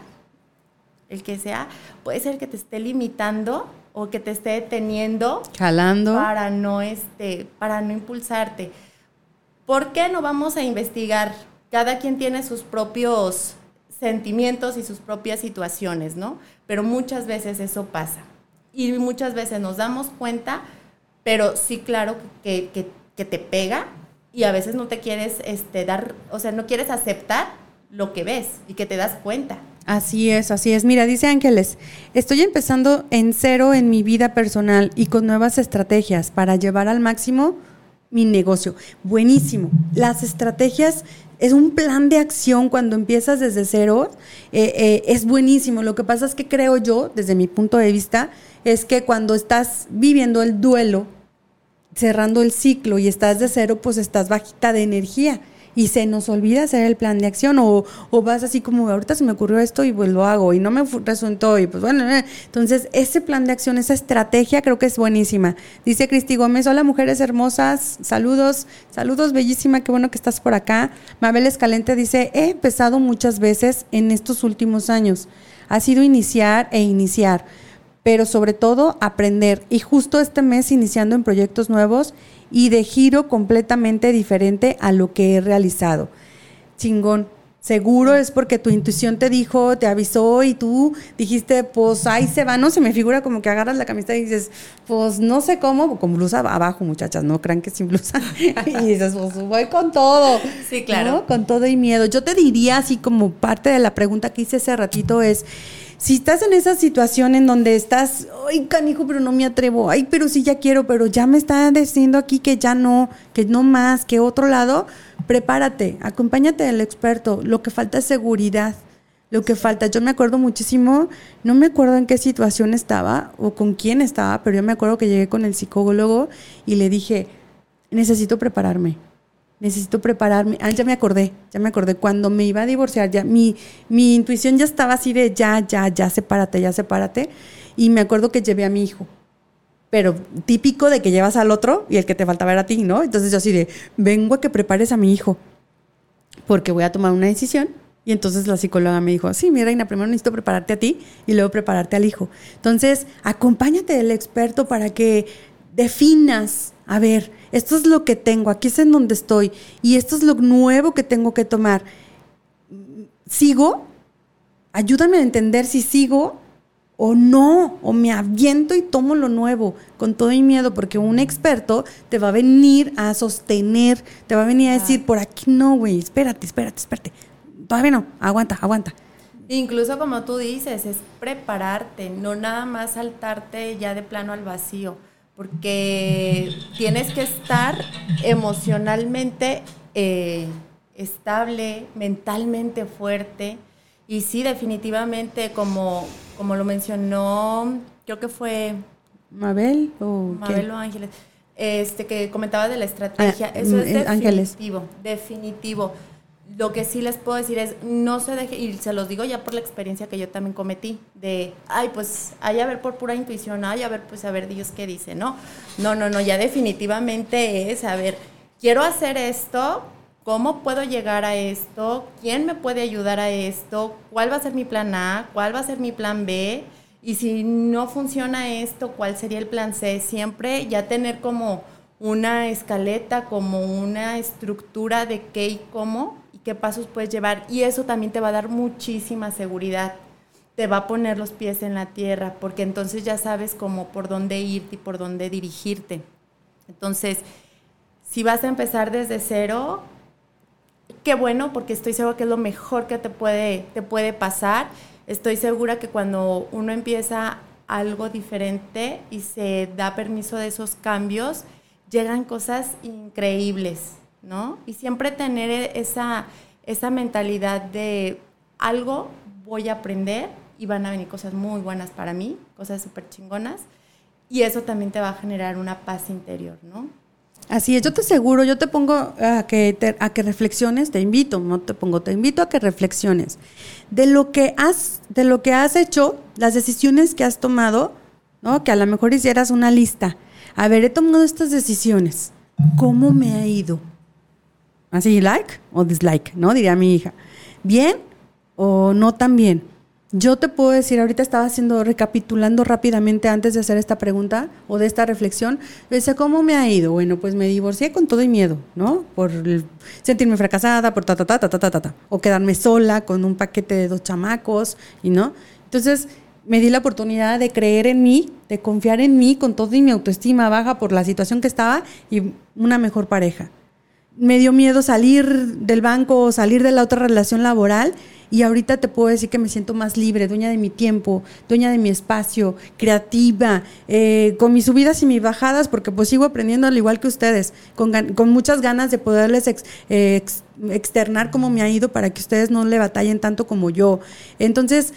el que sea, puede ser que te esté limitando o que te esté deteniendo. Jalando. Para no, este, para no impulsarte. ¿Por qué no vamos a investigar? Cada quien tiene sus propios sentimientos y sus propias situaciones, ¿no? Pero muchas veces eso pasa. Y muchas veces nos damos cuenta, pero sí, claro que, te pega y a veces no te quieres este, dar, o sea, no quieres aceptar lo que ves y que te das cuenta. Así es, así es. Mira, dice Ángeles, estoy empezando en cero en mi vida personal y con nuevas estrategias para llevar al máximo mi negocio. Buenísimo. Las estrategias es un plan de acción cuando empiezas desde cero. Eh, eh, es buenísimo. Lo que pasa es que creo yo, desde mi punto de vista, es que cuando estás viviendo el duelo, cerrando el ciclo y estás de cero, pues estás bajita de energía. Y se nos olvida hacer el plan de acción o, o vas así como ahorita se me ocurrió esto y pues lo hago y no me resultó y pues bueno, eh. entonces ese plan de acción, esa estrategia creo que es buenísima. Dice Cristi Gómez, hola mujeres hermosas, saludos, saludos bellísima, qué bueno que estás por acá. Mabel Escalente dice, he empezado muchas veces en estos últimos años, ha sido iniciar e iniciar pero sobre todo aprender. Y justo este mes iniciando en proyectos nuevos y de giro completamente diferente a lo que he realizado. Chingón. Seguro es porque tu intuición te dijo, te avisó y tú dijiste, pues ahí se va, no se me figura como que agarras la camiseta y dices, pues no sé cómo, con blusa abajo, muchachas, no crean que sin blusa. y dices, pues voy con todo. Sí, claro. Con todo y miedo. Yo te diría, así como parte de la pregunta que hice hace ratito, es si estás en esa situación en donde estás, ay, canijo, pero no me atrevo, ay, pero sí ya quiero, pero ya me está diciendo aquí que ya no, que no más, que otro lado, prepárate, acompáñate del experto. Lo que falta es seguridad. Lo que falta, yo me acuerdo muchísimo, no me acuerdo en qué situación estaba o con quién estaba, pero yo me acuerdo que llegué con el psicólogo y le dije, necesito prepararme necesito prepararme. Ah, ya me acordé, ya me acordé. Cuando me iba a divorciar, ya mi, mi intuición ya estaba así de ya, ya, ya, sepárate, ya, sepárate. Y me acuerdo que llevé a mi hijo. Pero típico de que llevas al otro y el que te falta ver a ti, ¿no? Entonces yo así de, vengo a que prepares a mi hijo, porque voy a tomar una decisión. Y entonces la psicóloga me dijo, sí, mi reina, primero necesito prepararte a ti y luego prepararte al hijo. Entonces, acompáñate del experto para que definas, a ver, esto es lo que tengo, aquí es en donde estoy y esto es lo nuevo que tengo que tomar. ¿Sigo? Ayúdame a entender si sigo o no, o me aviento y tomo lo nuevo con todo mi miedo, porque un experto te va a venir a sostener, te va a venir a decir, por aquí no, güey, espérate, espérate, espérate. Todavía no, aguanta, aguanta. Incluso como tú dices, es prepararte, no nada más saltarte ya de plano al vacío porque tienes que estar emocionalmente eh, estable, mentalmente fuerte. Y sí, definitivamente, como, como lo mencionó, creo que fue... Mabel o... Mabel o Ángeles. Este, que comentaba de la estrategia. Ah, eso es mm, definitivo, definitivo. Lo que sí les puedo decir es, no se deje, y se los digo ya por la experiencia que yo también cometí, de, ay, pues, hay a ver por pura intuición, ay, a ver, pues, a ver Dios qué dice, ¿no? No, no, no, ya definitivamente es, a ver, quiero hacer esto, ¿cómo puedo llegar a esto? ¿Quién me puede ayudar a esto? ¿Cuál va a ser mi plan A? ¿Cuál va a ser mi plan B? Y si no funciona esto, ¿cuál sería el plan C? Siempre ya tener como una escaleta, como una estructura de qué y cómo qué pasos puedes llevar. Y eso también te va a dar muchísima seguridad. Te va a poner los pies en la tierra, porque entonces ya sabes cómo por dónde irte y por dónde dirigirte. Entonces, si vas a empezar desde cero, qué bueno, porque estoy segura que es lo mejor que te puede, te puede pasar. Estoy segura que cuando uno empieza algo diferente y se da permiso de esos cambios, llegan cosas increíbles. ¿No? Y siempre tener e-, esa, esa mentalidad de algo voy a aprender y van a venir cosas muy buenas para mí, cosas súper chingonas. Y eso también te va a generar una paz interior, ¿no? Así es, yo te aseguro, yo te pongo a que, a que reflexiones, te invito, no te pongo, te invito a que reflexiones de lo que has, de lo que has hecho, las decisiones que has tomado, ¿no? Que a lo mejor hicieras una lista. A ver, he tomado estas decisiones. ¿Cómo me ha ido? Así, like o dislike, ¿no? Diría mi hija. ¿Bien o no tan bien? Yo te puedo decir, ahorita estaba haciendo, recapitulando rápidamente antes de hacer esta pregunta o de esta reflexión, decía, ¿cómo me ha ido? Bueno, pues me divorcié con todo y miedo, ¿no? Por sentirme fracasada, por ta, ta, ta, ta, ta, ta, ta, o quedarme sola con un paquete de dos chamacos, y no. Entonces, me di la oportunidad de creer en mí, de confiar en mí con todo y mi autoestima baja por la situación que estaba y una mejor pareja me dio miedo salir del banco o salir de la otra relación laboral y ahorita te puedo decir que me siento más libre, dueña de mi tiempo, dueña de mi espacio, creativa, eh, con mis subidas y mis bajadas, porque pues sigo aprendiendo al igual que ustedes, con, muchas ganas de poderles eh, externar cómo me ha ido para que ustedes no le batallen tanto como yo. Entonces,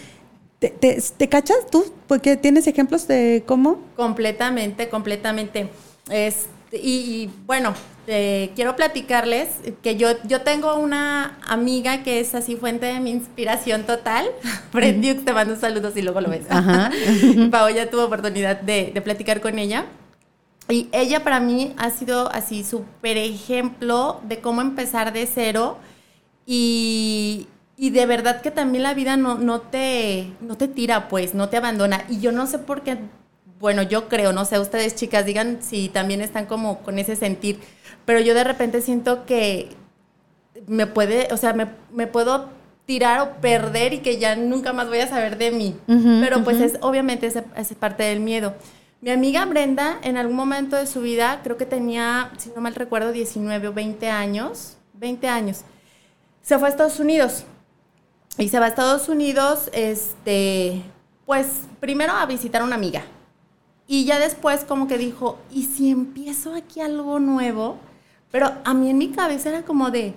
¿te, te cachas tú? Porque tienes ejemplos de cómo? Completamente, completamente. Es y, bueno, eh, quiero platicarles que yo, yo tengo una amiga que es así fuente de mi inspiración total. Fred te mando saludos y luego lo ves. Ajá. Ya tuvo oportunidad de, de platicar con ella. Y ella para mí ha sido así súper ejemplo de cómo empezar de cero y, y, de verdad que también la vida no, no, te, no te tira, pues, no te abandona. Y yo no sé por qué, bueno, yo creo, no sé, ustedes chicas digan si también están como con ese sentir, pero yo de repente siento que me puede, o sea, me, me puedo tirar o perder y que ya nunca más voy a saber de mí. pero pues es obviamente esa es parte del miedo. Mi amiga Brenda, en algún momento de su vida, creo que tenía, si no mal recuerdo, 19 o 20 años, 20 años, se fue a Estados Unidos. Y se va a Estados Unidos, este, pues primero a visitar a una amiga. Y ya después como que dijo, ¿y si empiezo aquí algo nuevo? Pero a mí en mi cabeza era como de,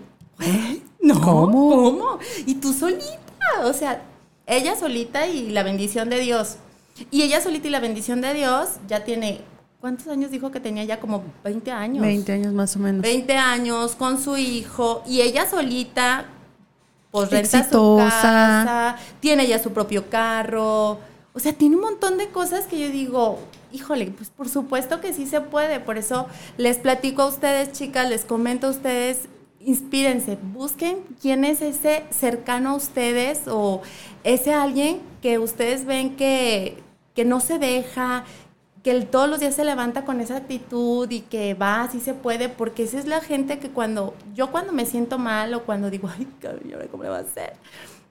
no, ¿cómo? ¿Cómo? Y tú solita, o sea, ella solita y la bendición de Dios. Y ella solita y la bendición de Dios ya tiene, ¿cuántos años dijo que tenía ya? Como 20 años. 20 años más o menos. 20 años con su hijo y ella solita, pues renta su casa, tiene ya su propio carro. O sea, tiene un montón de cosas que yo digo, híjole, pues por supuesto que sí se puede. Por eso les platico a ustedes, chicas, les comento a ustedes, inspírense, busquen quién es ese cercano a ustedes o ese alguien que ustedes ven que, que no se deja, que todos los días se levanta con esa actitud y que va, así se puede, porque esa es la gente que cuando, yo cuando me siento mal o cuando digo, ay, ¿cómo le va a hacer?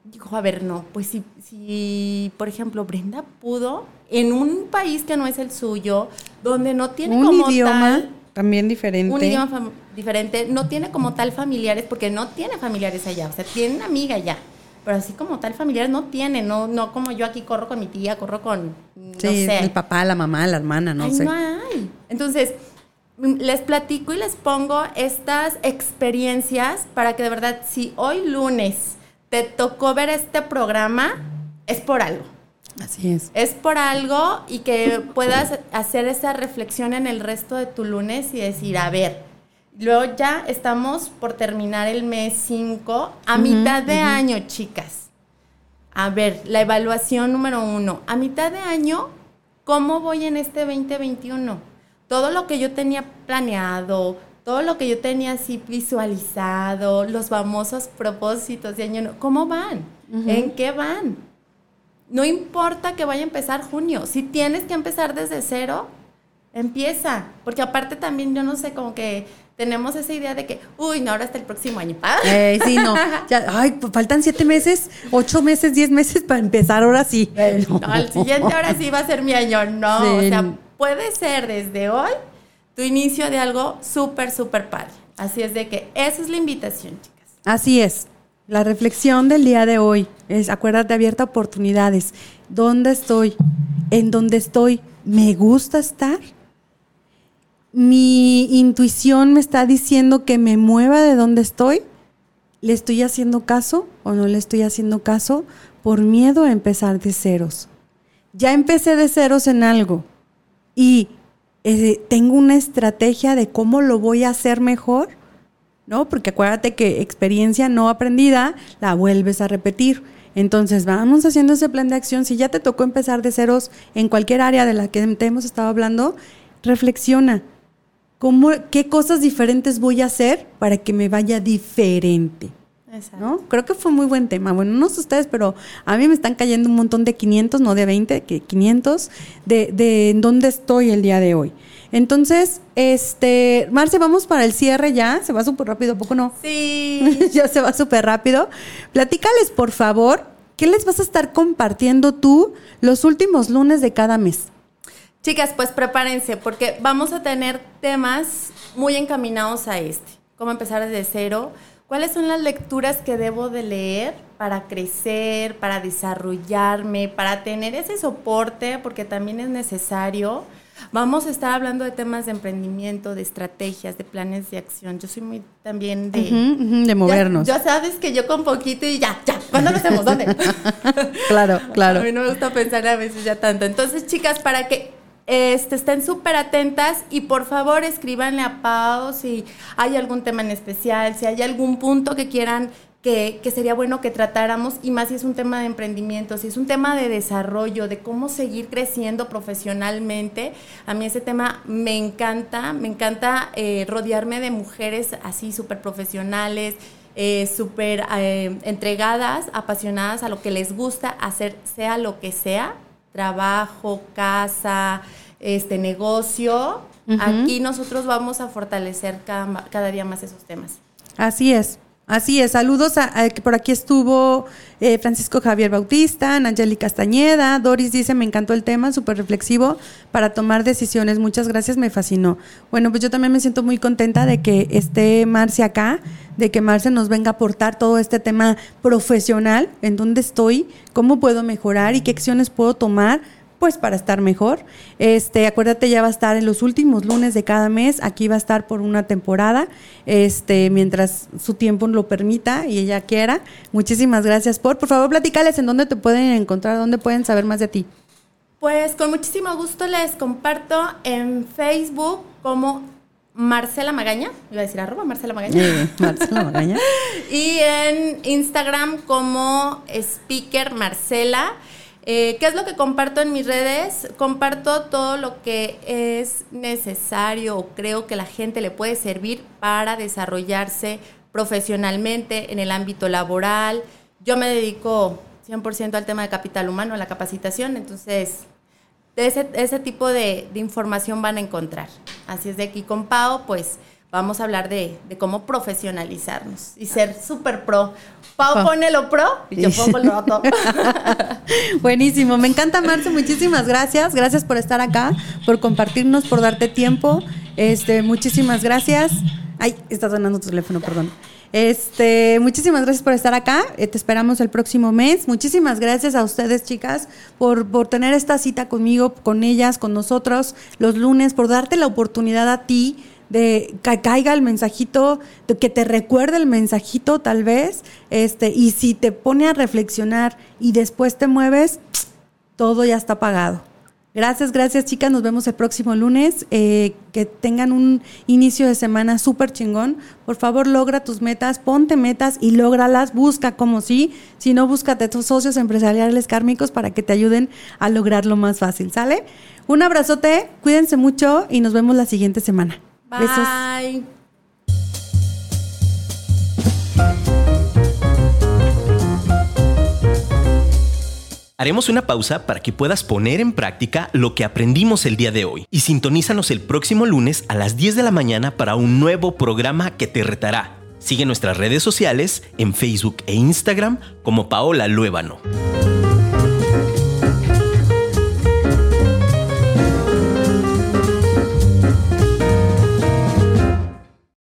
Digo, a ver, no, pues si, si, por ejemplo, Brenda pudo en un país que no es el suyo, donde no tiene un idioma también diferente. Un idioma diferente, no tiene como tal familiares, porque no tiene familiares allá, o sea, tiene una amiga allá pero así como tal familiares no tiene, no, no como yo aquí corro con mi tía, corro con, no sí, el papá, la mamá, la hermana, no sé. No hay. Entonces, les platico y les pongo estas experiencias para que de verdad, si hoy lunes te tocó ver este programa, es por algo. Así es. Es por algo y que puedas hacer esa reflexión en el resto de tu lunes y decir, a ver, Luego ya estamos por terminar el mes 5, a mitad de año, chicas. A ver, la evaluación número uno. A mitad de año, ¿cómo voy en este 2021? Todo lo que yo tenía planeado, todo lo que yo tenía así visualizado, los famosos propósitos de año, ¿cómo van? ¿En qué van? No importa que vaya a empezar junio, si tienes que empezar desde cero, empieza, porque aparte también yo no sé, como que tenemos esa idea de que, uy, no, ahora hasta el próximo año. Eh, sí, no. ay, faltan siete meses, ocho meses, diez meses para empezar, ahora sí. No, al siguiente ahora sí va a ser mi año. No, o sea, puede ser desde hoy tu inicio de algo súper, súper padre. Así es de que esa es la invitación, chicas. Así es. La reflexión del día de hoy es, acuérdate, abierta oportunidades. ¿Dónde estoy? ¿En dónde estoy? ¿Me gusta estar? mi intuición me está diciendo que me mueva de donde estoy, ¿le estoy haciendo caso o no le estoy haciendo caso por miedo a empezar de ceros? Ya empecé de ceros en algo y tengo una estrategia de cómo lo voy a hacer mejor, ¿no? Porque acuérdate que experiencia no aprendida la vuelves a repetir. Entonces, vamos haciendo ese plan de acción. Si ya te tocó empezar de ceros en cualquier área de la que te hemos estado hablando, reflexiona ¿Qué cosas diferentes voy a hacer para que me vaya diferente? ¿No? Creo que fue muy buen tema. Bueno, no sé ustedes, pero a mí me están cayendo un montón de 500, no de 20, que 500, de, de en dónde estoy el día de hoy. Entonces, este, Marce, vamos para el cierre ya. Se va súper rápido, ¿poco no? Sí. ya se va súper rápido. Platícales, por favor, ¿qué les vas a estar compartiendo tú los últimos lunes de cada mes? Chicas, pues prepárense porque vamos a tener temas muy encaminados a este. Cómo empezar desde cero. ¿Cuáles son las lecturas que debo de leer para crecer, para desarrollarme, para tener ese soporte? Porque también es necesario. Vamos a estar hablando de temas de emprendimiento, de estrategias, de planes de acción. Yo soy muy también de... de movernos. Ya, sabes que yo con poquito y ya, ya, ¿cuándo lo hacemos? ¿Dónde? claro, claro. A mí no me gusta pensar a veces ya tanto. Entonces, chicas, para que este, estén súper atentas y por favor escríbanle a Pau si hay algún tema en especial, si hay algún punto que quieran que, que, sería bueno que tratáramos, y más si es un tema de emprendimiento, si es un tema de desarrollo, de cómo seguir creciendo profesionalmente. A mí ese tema me encanta, me encanta eh, rodearme de mujeres así súper profesionales, eh, súper eh, entregadas, apasionadas a lo que les gusta hacer, sea lo que sea, trabajo, casa, este negocio. Aquí nosotros vamos a fortalecer cada, cada día más esos temas. Así es. Así es, saludos a, por aquí estuvo eh, Francisco Javier Bautista, Nayeli Castañeda, Doris dice, me encantó el tema, súper reflexivo para tomar decisiones, muchas gracias, me fascinó. Bueno, pues yo también me siento muy contenta de que esté Marce acá, de que Marce nos venga a aportar todo este tema profesional, en dónde estoy, cómo puedo mejorar y qué acciones puedo tomar pues para estar mejor. Este, acuérdate, ya va a estar en los últimos lunes de cada mes, aquí va a estar por una temporada, este, mientras su tiempo lo permita y ella quiera. Muchísimas gracias por, por favor, platícales en dónde te pueden encontrar, dónde pueden saber más de ti. Pues con muchísimo gusto les comparto en Facebook como Marcela Magaña, iba a decir arroba Marcela Magaña. Marcela Magaña. y en Instagram como Speaker Marcela. Eh, ¿Qué es lo que comparto en mis redes? Comparto todo lo que es necesario o creo que la gente le puede servir para desarrollarse profesionalmente en el ámbito laboral. Yo me dedico 100% al tema de capital humano, a la capacitación, entonces ese, ese tipo de, de, información van a encontrar. Así es de aquí con Pau, pues vamos a hablar de, de cómo profesionalizarnos y ser súper pro. Pau pone lo pro y yo pongo lo otro. Buenísimo, me encanta Marce, muchísimas gracias. Gracias por estar acá, por compartirnos, por darte tiempo. Este, muchísimas gracias. Ay, está sonando tu teléfono, perdón. Este, muchísimas gracias por estar acá. Eh, te esperamos el próximo mes. Muchísimas gracias a ustedes, chicas, por, por tener esta cita conmigo, con ellas, con nosotros los lunes, por darte la oportunidad a ti de que caiga el mensajito, que te recuerde el mensajito tal vez, este, y si te pone a reflexionar y después te mueves, todo ya está pagado. Gracias, gracias chicas, nos vemos el próximo lunes. Eh, que tengan un inicio de semana súper chingón. Por favor, logra tus metas, ponte metas y lógralas, busca como sí. Si no, búscate tus socios empresariales kármicos para que te ayuden a lograrlo más fácil, ¿sale? Un abrazote, cuídense mucho y nos vemos la siguiente semana. Bye. Haremos una pausa para que puedas poner en práctica lo que aprendimos el día de hoy y sintonízanos el próximo lunes a las 10 de la mañana para un nuevo programa que te retará. Sigue nuestras redes sociales en Facebook e Instagram como Paola Luébano.